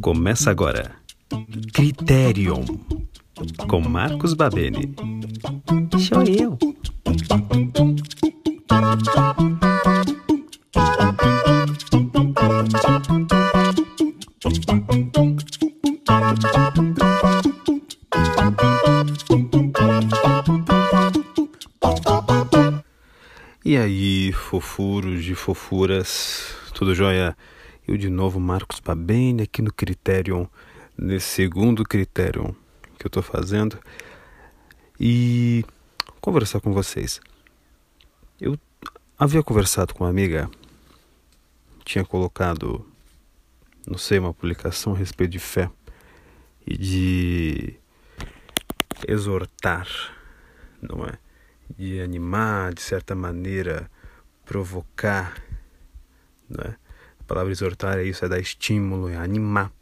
Começa agora. Criterion. Com Marcos Babene. Sou eu. Tudo jóia? Eu de novo, Marcos Babene, aqui no Criterion, nesse segundo Criterion que eu tô fazendo. E conversar com vocês. Eu havia conversado com uma amiga, tinha colocado, não sei, uma publicação a respeito de fé e de exortar, não é? De animar, de certa maneira, provocar, né? A palavra exortar é isso, é dar estímulo, é animar,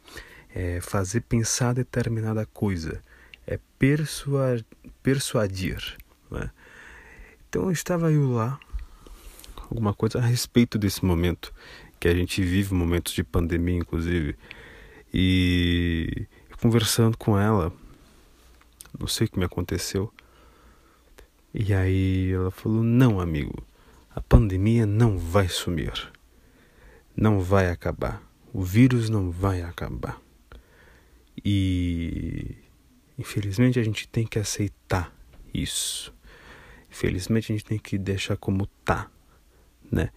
é fazer pensar determinada coisa, é persuadir, persuadir né? Então estava eu lá, alguma coisa a respeito desse momento, que a gente vive momentos de pandemia, inclusive, e conversando com ela, não sei o que me aconteceu, e aí ela falou: Não, amigo, a pandemia não vai sumir. Não vai acabar. O vírus não vai acabar. E infelizmente a gente tem que aceitar isso. Infelizmente a gente tem que deixar como tá, né?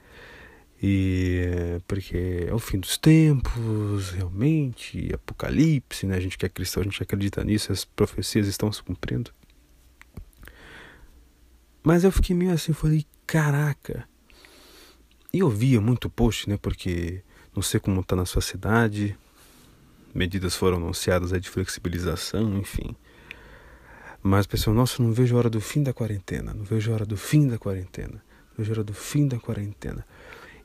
E porque é o fim dos tempos, realmente, apocalipse, né? A gente que é cristão, a gente acredita nisso, as profecias estão se cumprindo. Mas eu fiquei meio assim, falei, caraca. E eu via muito post, né? Porque não sei como está na sua cidade. Medidas foram anunciadas aí de flexibilização, enfim. Mas pessoal, nossa, não vejo a hora do fim da quarentena. Não vejo a hora do fim da quarentena. Não vejo a hora do fim da quarentena.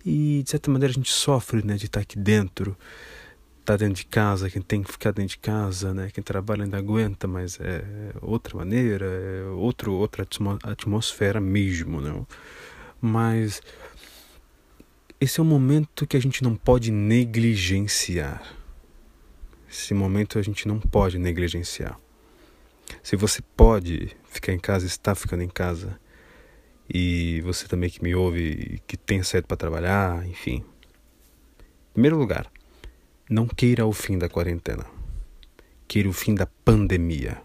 E de certa maneira a gente sofre, né? De estar aqui dentro tá dentro de casa, quem tem que ficar dentro de casa, né? Quem trabalha ainda aguenta, mas é outra maneira, é outro, outra atmosfera mesmo, não? Mas esse é um momento que a gente não pode negligenciar. Esse momento a gente não pode negligenciar. Se você pode ficar em casa, está ficando em casa, e você também que me ouve, que tem saído para trabalhar, enfim. Em primeiro lugar, não queira o fim da quarentena. Queira o fim da pandemia.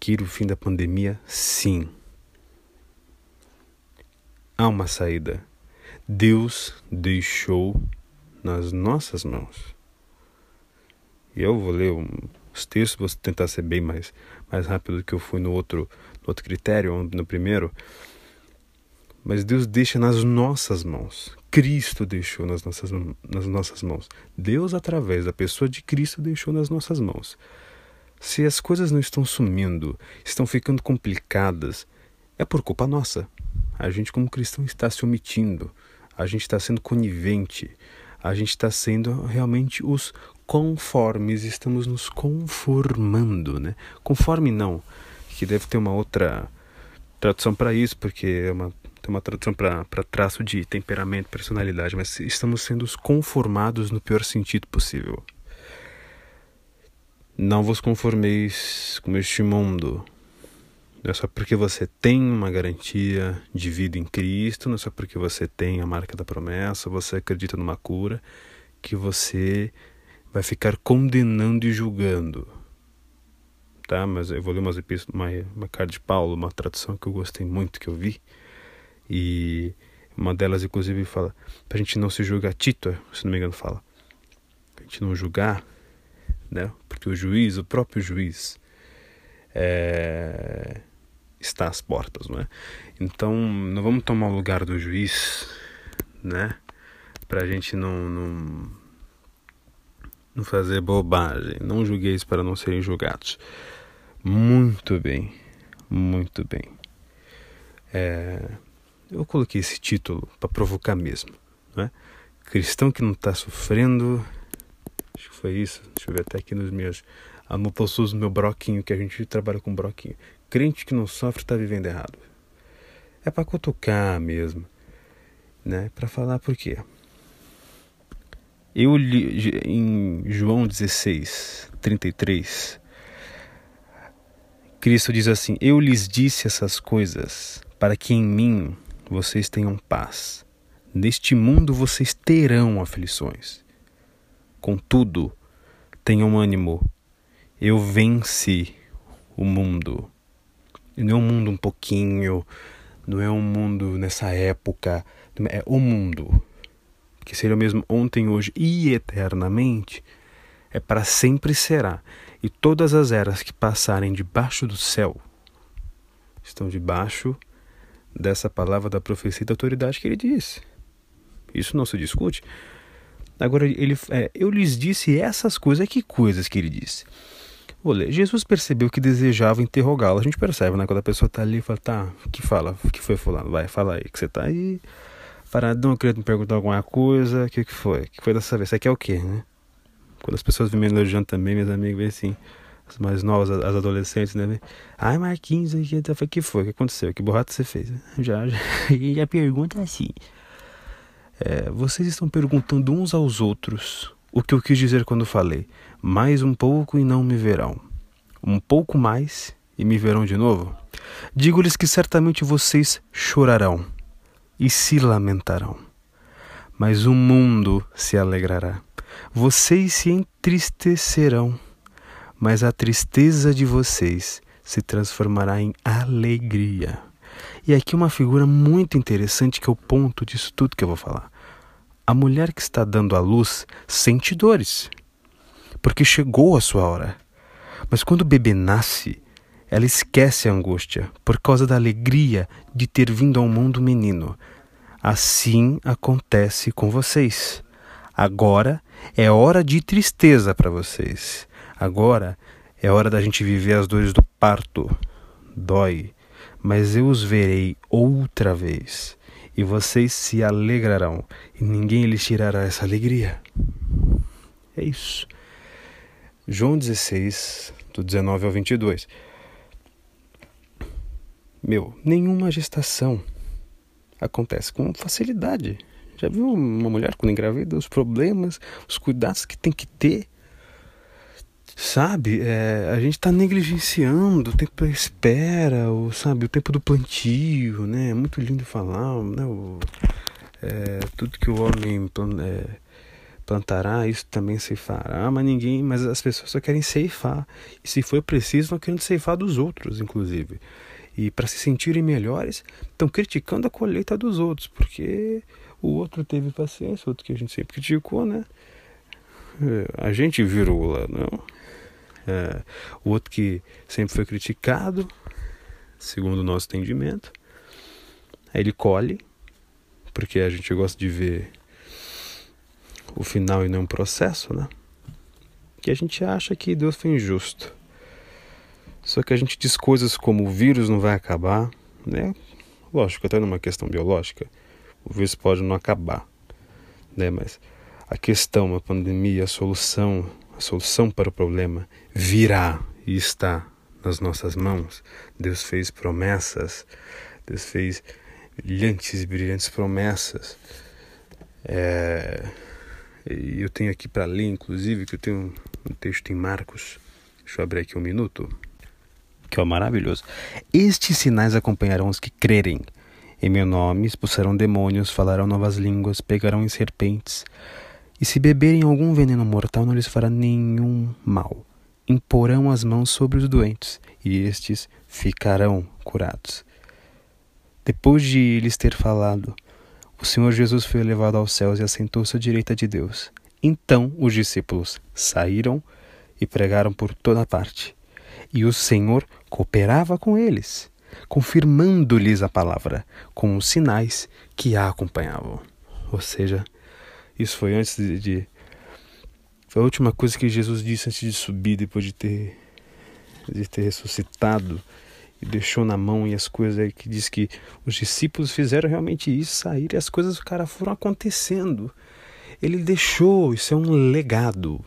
Queira o fim da pandemia, sim. Há uma saída. Deus deixou nas nossas mãos. E eu vou ler os textos, vou tentar ser bem mais, mais rápido do que eu fui no outro, no outro critério, no primeiro. Mas Deus deixa nas nossas mãos. Cristo deixou nas nossas, nas nossas mãos. Deus, através da pessoa de Cristo, deixou nas nossas mãos. Se as coisas não estão sumindo, estão ficando complicadas, é por culpa nossa. A gente, como cristão, está se omitindo, a gente está sendo conivente, a gente está sendo realmente os conformes, estamos nos conformando, né? Conforme não, que deve ter uma outra tradução para isso, porque é uma tem uma tradução para traço de temperamento, personalidade, mas estamos sendo conformados no pior sentido possível. Não vos conformeis com este mundo. Não é só porque você tem uma garantia de vida em Cristo, não é só porque você tem a marca da promessa, você acredita numa cura, que você vai ficar condenando e julgando. Tá? Mas eu vou ler umas uma, uma carta de Paulo, uma tradução que eu gostei muito, que eu vi e uma delas, inclusive, fala para a gente não se julgar. Tito, se não me engano, fala. A gente não julgar, né? Porque o juiz, o próprio juiz, é, está às portas, não é? Então, não vamos tomar o lugar do juiz, né? Para a gente não, não, não fazer bobagem. Não julgueis para não serem julgados. Muito bem, muito bem. É, eu coloquei esse título para provocar mesmo. Né? Cristão que não está sofrendo. Acho que foi isso. Deixa eu ver até aqui nos meus. Anopossus no meu broquinho, que a gente trabalha com broquinho. Crente que não sofre está vivendo errado. é para cutucar mesmo, né? Para falar por quê? Eu li em João 16, 33, Cristo diz assim: Eu lhes disse essas coisas para que em mim vocês tenham paz. Neste mundo vocês terão aflições. Contudo, tenham ânimo. Eu venci o mundo. E não é um mundo um pouquinho, não é um mundo nessa época, é o mundo que seria o mesmo ontem, hoje e eternamente, é para sempre será. E todas as eras que passarem debaixo do céu estão debaixo dessa palavra da profecia e da autoridade que ele disse. Isso não se discute. Agora, ele, é, eu lhes disse essas coisas. Que coisas que ele disse? Olha, Jesus percebeu que desejava interrogá-lo. A gente percebe, né? Quando a pessoa está ali fala, tá, que fala? Que foi fulano? Vai, fala aí, que você está aí paradão, querendo me perguntar alguma coisa. O que, que foi? O que foi dessa vez? Isso aqui é o quê, né? Quando as pessoas vêm me elogiando também, meus amigos, vêm assim, as mais novas, as adolescentes, né? Ai, Marquinhos, o que, foi? O que aconteceu? Que borrata você fez? Já, já. A pergunta é assim: é, vocês estão perguntando uns aos outros o que eu quis dizer quando falei, mais um pouco e não me verão, um pouco mais e me verão de novo? Digo-lhes que certamente vocês chorarão e se lamentarão, mas o mundo se alegrará. Vocês se entristecerão, mas a tristeza de vocês se transformará em alegria. E aqui uma figura muito interessante que é o ponto disso tudo que eu vou falar. A mulher que está dando à luz sente dores, porque chegou a sua hora. Mas quando o bebê nasce, ela esquece a angústia por causa da alegria de ter vindo ao mundo menino. Assim acontece com vocês. Agora é hora de tristeza para vocês. Agora é hora da gente viver as dores do parto. Dói, mas eu os verei outra vez e vocês se alegrarão e ninguém lhes tirará essa alegria. É isso. João 16, do 19 ao 22. Meu, nenhuma gestação acontece com facilidade. Já viu uma mulher quando engravida? Os problemas, os cuidados que tem que ter. Sabe, é, a gente está negligenciando o tempo da espera, o, sabe, o tempo do plantio, né? É muito lindo falar, né? O, é, tudo que o homem é, plantará, isso também ceifará, mas ninguém, mas as pessoas só querem ceifar. E se for preciso, estão querendo ceifar dos outros, inclusive. E para se sentirem melhores, estão criticando a colheita dos outros, porque o outro teve paciência, o outro que a gente sempre criticou, né? É, a gente virou não? É, o outro que sempre foi criticado, segundo o nosso entendimento, aí ele colhe, porque a gente gosta de ver o final e não o processo, né? Que a gente acha que Deus foi injusto. Só que a gente diz coisas como o vírus não vai acabar, né? Lógico, até numa questão biológica, o vírus pode não acabar, né? Mas a questão, a pandemia, a solução, a solução para o problema virá e está nas nossas mãos. Deus fez promessas, Deus fez brilhantes e brilhantes promessas. É, eu tenho aqui para ler, inclusive, que eu tenho um texto em Marcos. Deixa eu abrir aqui um minuto que é maravilhoso. Estes sinais acompanharão os que crerem. Em meu nome expulsarão demônios, falarão novas línguas, pegarão em serpentes. E se beberem algum veneno mortal, não lhes fará nenhum mal. Imporão as mãos sobre os doentes, e estes ficarão curados. Depois de lhes ter falado, o Senhor Jesus foi levado aos céus e assentou-se à direita de Deus. Então os discípulos saíram e pregaram por toda parte e o Senhor cooperava com eles, confirmando-lhes a palavra com os sinais que a acompanhavam. Ou seja, isso foi antes de, de foi a última coisa que Jesus disse antes de subir, depois de ter de ter ressuscitado e deixou na mão e as coisas aí que diz que os discípulos fizeram realmente isso, sair e as coisas cara foram acontecendo. Ele deixou, isso é um legado.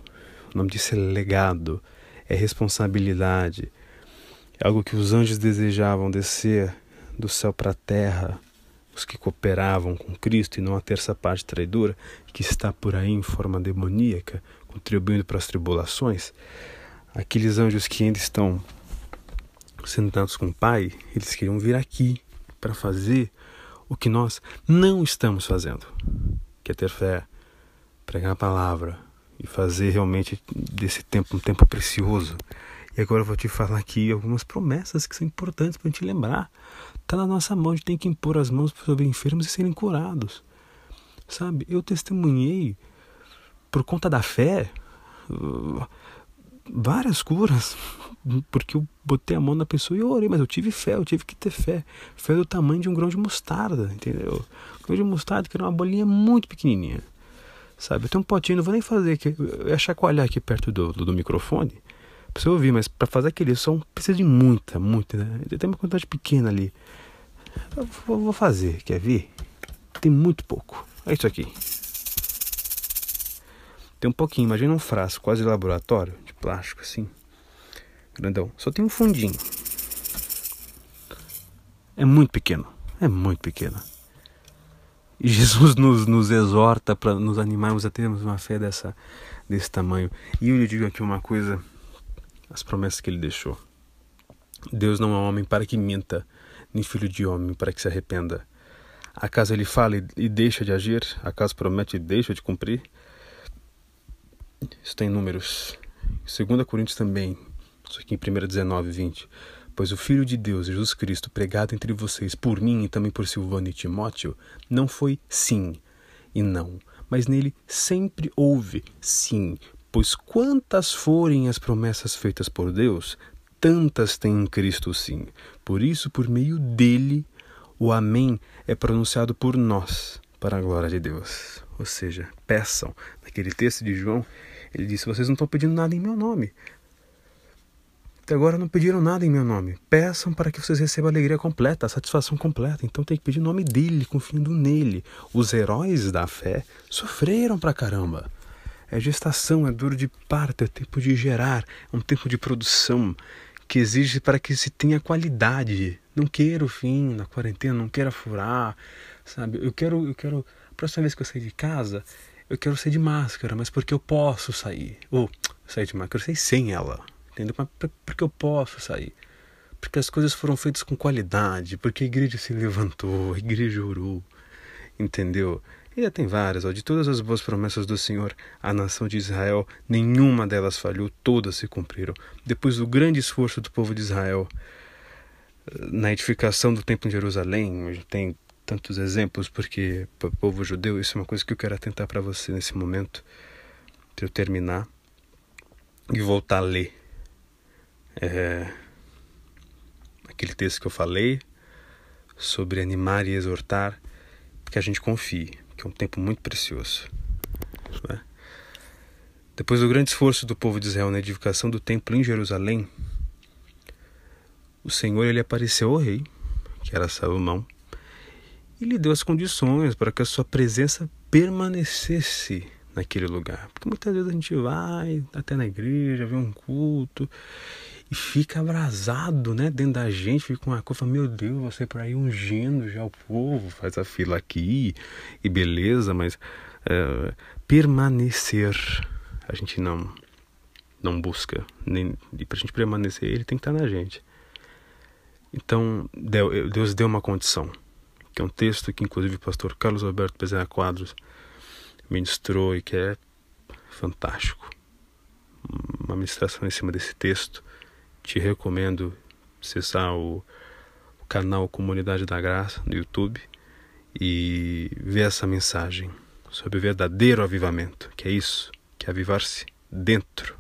O nome disso é legado é responsabilidade. É algo que os anjos desejavam descer do céu para a terra, os que cooperavam com Cristo e não a terça parte traidora, que está por aí em forma demoníaca, contribuindo para as tribulações, aqueles anjos que ainda estão sentados com o Pai, eles queriam vir aqui para fazer o que nós não estamos fazendo, que é ter fé, pregar a palavra e fazer realmente desse tempo um tempo precioso. E agora eu vou te falar aqui algumas promessas que são importantes para a gente lembrar. Está na nossa mão, a gente tem que impor as mãos sobre enfermos e serem curados. Sabe, eu testemunhei por conta da fé várias curas, porque eu botei a mão na pessoa e orei, mas eu tive fé, eu tive que ter fé. Fé do tamanho de um grão de mostarda, entendeu? grão de mostarda que era uma bolinha muito pequenininha, sabe? Eu tenho um potinho, não vou nem fazer eu ia chacoalhar aqui perto do, do, do microfone, pra você ouvir, mas para fazer aquele som precisa de muita, muita, né? Tem uma quantidade pequena ali. Eu vou fazer, quer ver? Tem muito pouco. É isso aqui. Tem um pouquinho, imagina um frasco quase laboratório, de plástico assim. Grandão. Só tem um fundinho. É muito pequeno. É muito pequeno. E Jesus nos, nos exorta para nos animarmos a termos uma fé dessa, desse tamanho. E eu lhe digo aqui uma coisa as promessas que ele deixou. Deus não é homem para que minta, nem filho de homem para que se arrependa. Acaso ele fala e deixa de agir? Acaso promete e deixa de cumprir? Isso tem números. 2 Coríntios também, isso aqui em 1 19, 20. Pois o Filho de Deus, Jesus Cristo, pregado entre vocês por mim e também por Silvano e Timóteo, não foi sim e não, mas nele sempre houve sim, Pois quantas forem as promessas feitas por Deus, tantas tem em Cristo sim. Por isso, por meio dele, o Amém é pronunciado por nós, para a glória de Deus. Ou seja, peçam. Naquele texto de João, ele disse: Vocês não estão pedindo nada em meu nome. Até agora não pediram nada em meu nome. Peçam para que vocês recebam a alegria completa, a satisfação completa. Então tem que pedir o nome dele, confiando nele. Os heróis da fé sofreram pra caramba. É gestação, é duro de parto, é tempo de gerar, é um tempo de produção que exige para que se tenha qualidade. Não quero fim na quarentena, não quero furar, sabe? Eu quero, eu quero, a próxima vez que eu sair de casa, eu quero sair de máscara, mas porque eu posso sair. Ou sair de máscara, eu sair sem ela, entendeu? Mas porque eu posso sair. Porque as coisas foram feitas com qualidade, porque a igreja se levantou, a igreja orou, entendeu? E tem várias, ó, de todas as boas promessas do Senhor à nação de Israel, nenhuma delas falhou, todas se cumpriram. Depois do grande esforço do povo de Israel na edificação do templo em Jerusalém, tem tantos exemplos, porque para o povo judeu isso é uma coisa que eu quero atentar para você nesse momento, para eu terminar e voltar a ler. É, aquele texto que eu falei sobre animar e exortar, que a gente confie que é um tempo muito precioso. Né? Depois do grande esforço do povo de Israel na edificação do templo em Jerusalém, o Senhor ele apareceu ao rei, que era Salomão, e lhe deu as condições para que a sua presença permanecesse naquele lugar. Porque muitas vezes a gente vai até na igreja, vê um culto e fica abrasado, né? Dentro da gente, fica uma coisa, meu Deus, você por aí ungindo já o povo, faz a fila aqui e beleza, mas é, permanecer a gente não não busca, nem e para a gente permanecer ele tem que estar na gente. Então Deus deu uma condição, que é um texto que inclusive o pastor Carlos Alberto Bezerra Quadros ministrou e que é fantástico. Uma ministração em cima desse texto te recomendo acessar o, o canal Comunidade da Graça no YouTube e ver essa mensagem sobre o verdadeiro avivamento, que é isso, que é avivar-se dentro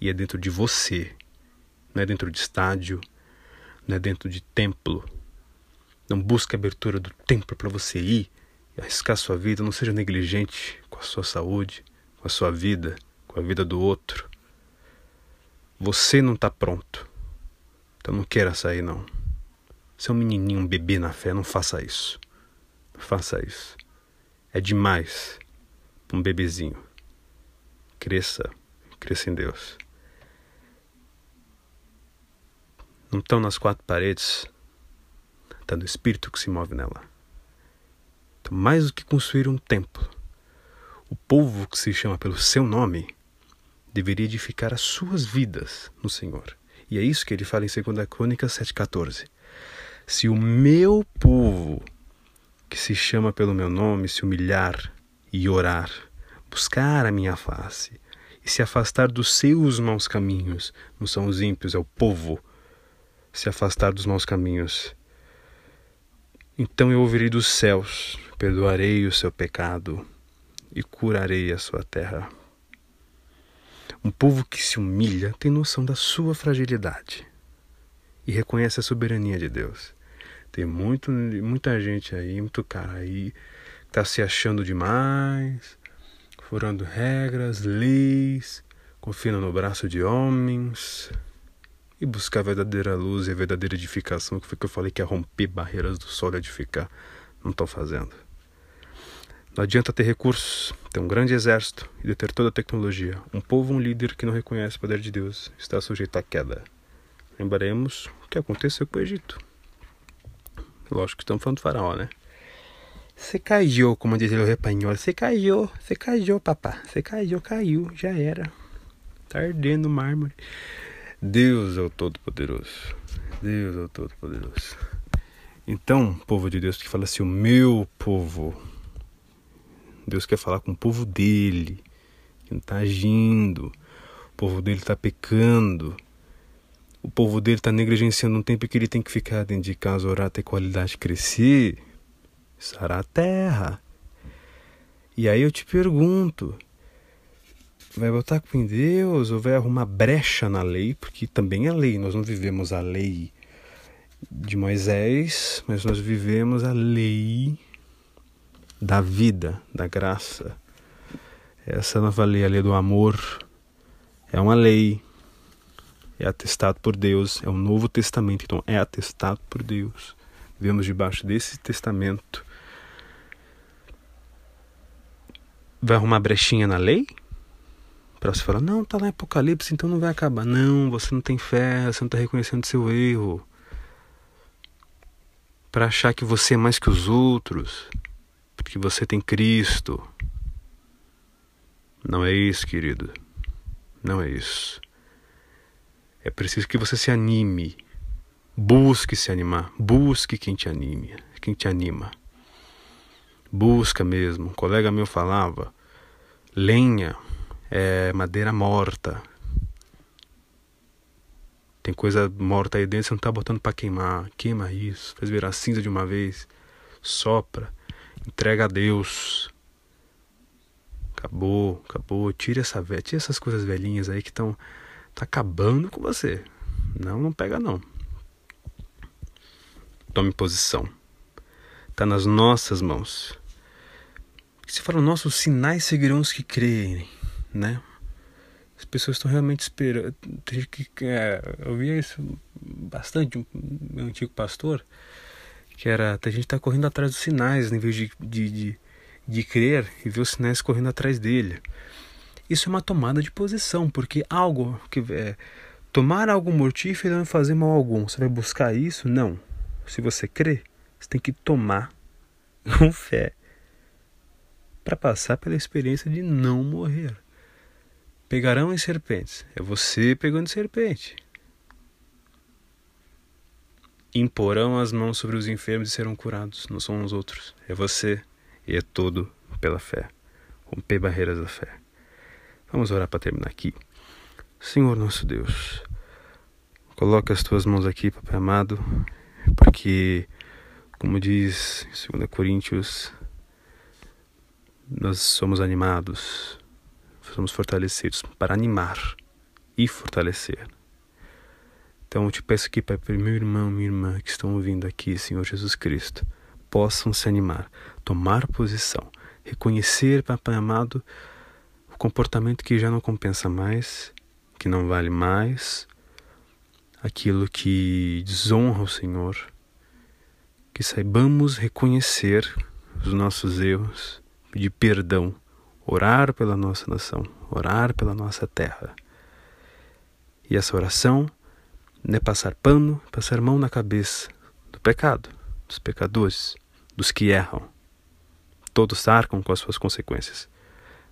e é dentro de você, não é dentro de estádio, não é dentro de templo. Não busque a abertura do templo para você ir e arriscar sua vida, não seja negligente com a sua saúde, com a sua vida, com a vida do outro. Você não está pronto. Então não queira sair, não. Você é um menininho, um bebê na fé, não faça isso. Não faça isso. É demais para um bebezinho. Cresça, cresça em Deus. Não estão nas quatro paredes. está no espírito que se move nela. Então, mais do que construir um templo, o povo que se chama pelo seu nome deveria edificar as suas vidas no Senhor. E é isso que ele fala em 2 Crônicas 7,14. Se o meu povo, que se chama pelo meu nome, se humilhar e orar, buscar a minha face e se afastar dos seus maus caminhos, não são os ímpios, é o povo, se afastar dos maus caminhos. Então eu ouvirei dos céus, perdoarei o seu pecado e curarei a sua terra. Um povo que se humilha tem noção da sua fragilidade e reconhece a soberania de Deus. Tem muito, muita gente aí, muito cara aí, que está se achando demais, furando regras, leis, confiando no braço de homens e buscar a verdadeira luz e a verdadeira edificação, que foi que eu falei que é romper barreiras do sol e edificar. Não estão fazendo. Não adianta ter recursos, ter um grande exército e deter toda a tecnologia. Um povo, um líder que não reconhece o poder de Deus está sujeito à queda. Lembraremos o que aconteceu com o Egito. Lógico que estamos falando do faraó, né? Você caiu, como diz o espanhol. Você caiu, você caiu, papá. Você caiu, caiu, já era. Tá ardendo o mármore. Deus é o Todo-Poderoso. Deus é o Todo-Poderoso. Então, povo de Deus que fala assim, o meu povo Deus quer falar com o povo dele, que não está agindo, o povo dele está pecando, o povo dele está negligenciando um tempo que ele tem que ficar dentro de casa, orar, ter qualidade, crescer, sarar a terra. E aí eu te pergunto, vai botar com Deus ou vai arrumar brecha na lei? Porque também é lei, nós não vivemos a lei de Moisés, mas nós vivemos a lei da vida, da graça. Essa nova lei, a lei do amor, é uma lei, é atestado por Deus, é um novo testamento, então é atestado por Deus. Vivemos debaixo desse testamento. Vai arrumar brechinha na lei? Para você falar, não, tá lá em Apocalipse, então não vai acabar. Não, você não tem fé, você não está reconhecendo seu erro. Para achar que você é mais que os outros porque você tem Cristo. Não é isso, querido. Não é isso. É preciso que você se anime. Busque se animar. Busque quem te anime, quem te anima. Busca mesmo. Um colega meu falava: lenha é madeira morta. Tem coisa morta aí dentro, você não está botando para queimar. Queima isso, faz virar cinza de uma vez. Sopra. Entrega a Deus. Acabou, acabou. Tira essa velha, tira essas coisas velhinhas aí que estão tá acabando com você. Não, não pega não. Tome posição. Está nas nossas mãos. Se fala, nossa, os sinais seguirão os que creem, né? As pessoas estão realmente esperando. É, eu via isso bastante, um, meu antigo pastor que era a gente tá correndo atrás dos sinais em vez de, de, de, de crer e ver os sinais correndo atrás dele. Isso é uma tomada de posição, porque algo que é, tomar algo mortífero não fazer mal algum. Você vai buscar isso? Não. Se você crê, você tem que tomar com fé para passar pela experiência de não morrer. Pegarão em serpentes. É você pegando serpente imporão as mãos sobre os enfermos e serão curados. Não são os outros, é você e é tudo pela fé. Romper barreiras da fé. Vamos orar para terminar aqui. Senhor nosso Deus, coloca as tuas mãos aqui, Papai amado, porque, como diz em 2 Coríntios, nós somos animados, somos fortalecidos para animar e fortalecer então eu te peço aqui, Pai, para meu irmão, minha irmã que estão ouvindo aqui, Senhor Jesus Cristo, possam se animar, tomar posição, reconhecer, Papai amado, o comportamento que já não compensa mais, que não vale mais, aquilo que desonra o Senhor, que saibamos reconhecer os nossos erros, pedir perdão, orar pela nossa nação, orar pela nossa terra. E essa oração não é passar pano, passar mão na cabeça do pecado. dos pecadores, dos que erram. Todos arcam com as suas consequências.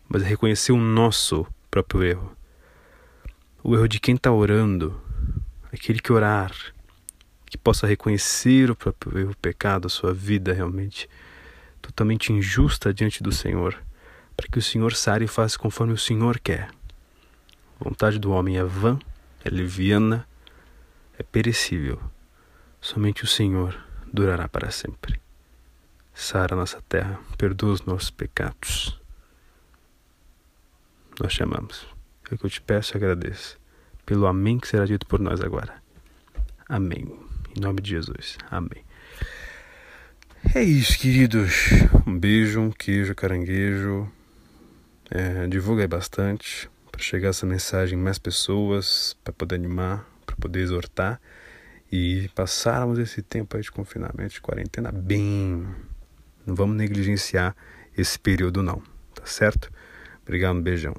Mas é reconhecer o nosso próprio erro. O erro de quem está orando, aquele que orar, que possa reconhecer o próprio erro, o pecado, a sua vida realmente totalmente injusta diante do Senhor, para que o Senhor sare e faça conforme o Senhor quer. A vontade do homem é vã, é leviana, é perecível. Somente o Senhor durará para sempre. Sara nossa terra, perdoa os nossos pecados. Nós te amamos. É o que eu te peço e agradeço pelo amém que será dito por nós agora. Amém. Em nome de Jesus. Amém. É isso, queridos. Um beijo, um queijo, caranguejo. É, divulga aí bastante para chegar essa mensagem em mais pessoas, para poder animar, poder exortar e passarmos esse tempo aí de confinamento, de quarentena bem. Não vamos negligenciar esse período não, tá certo? Obrigado, um beijão.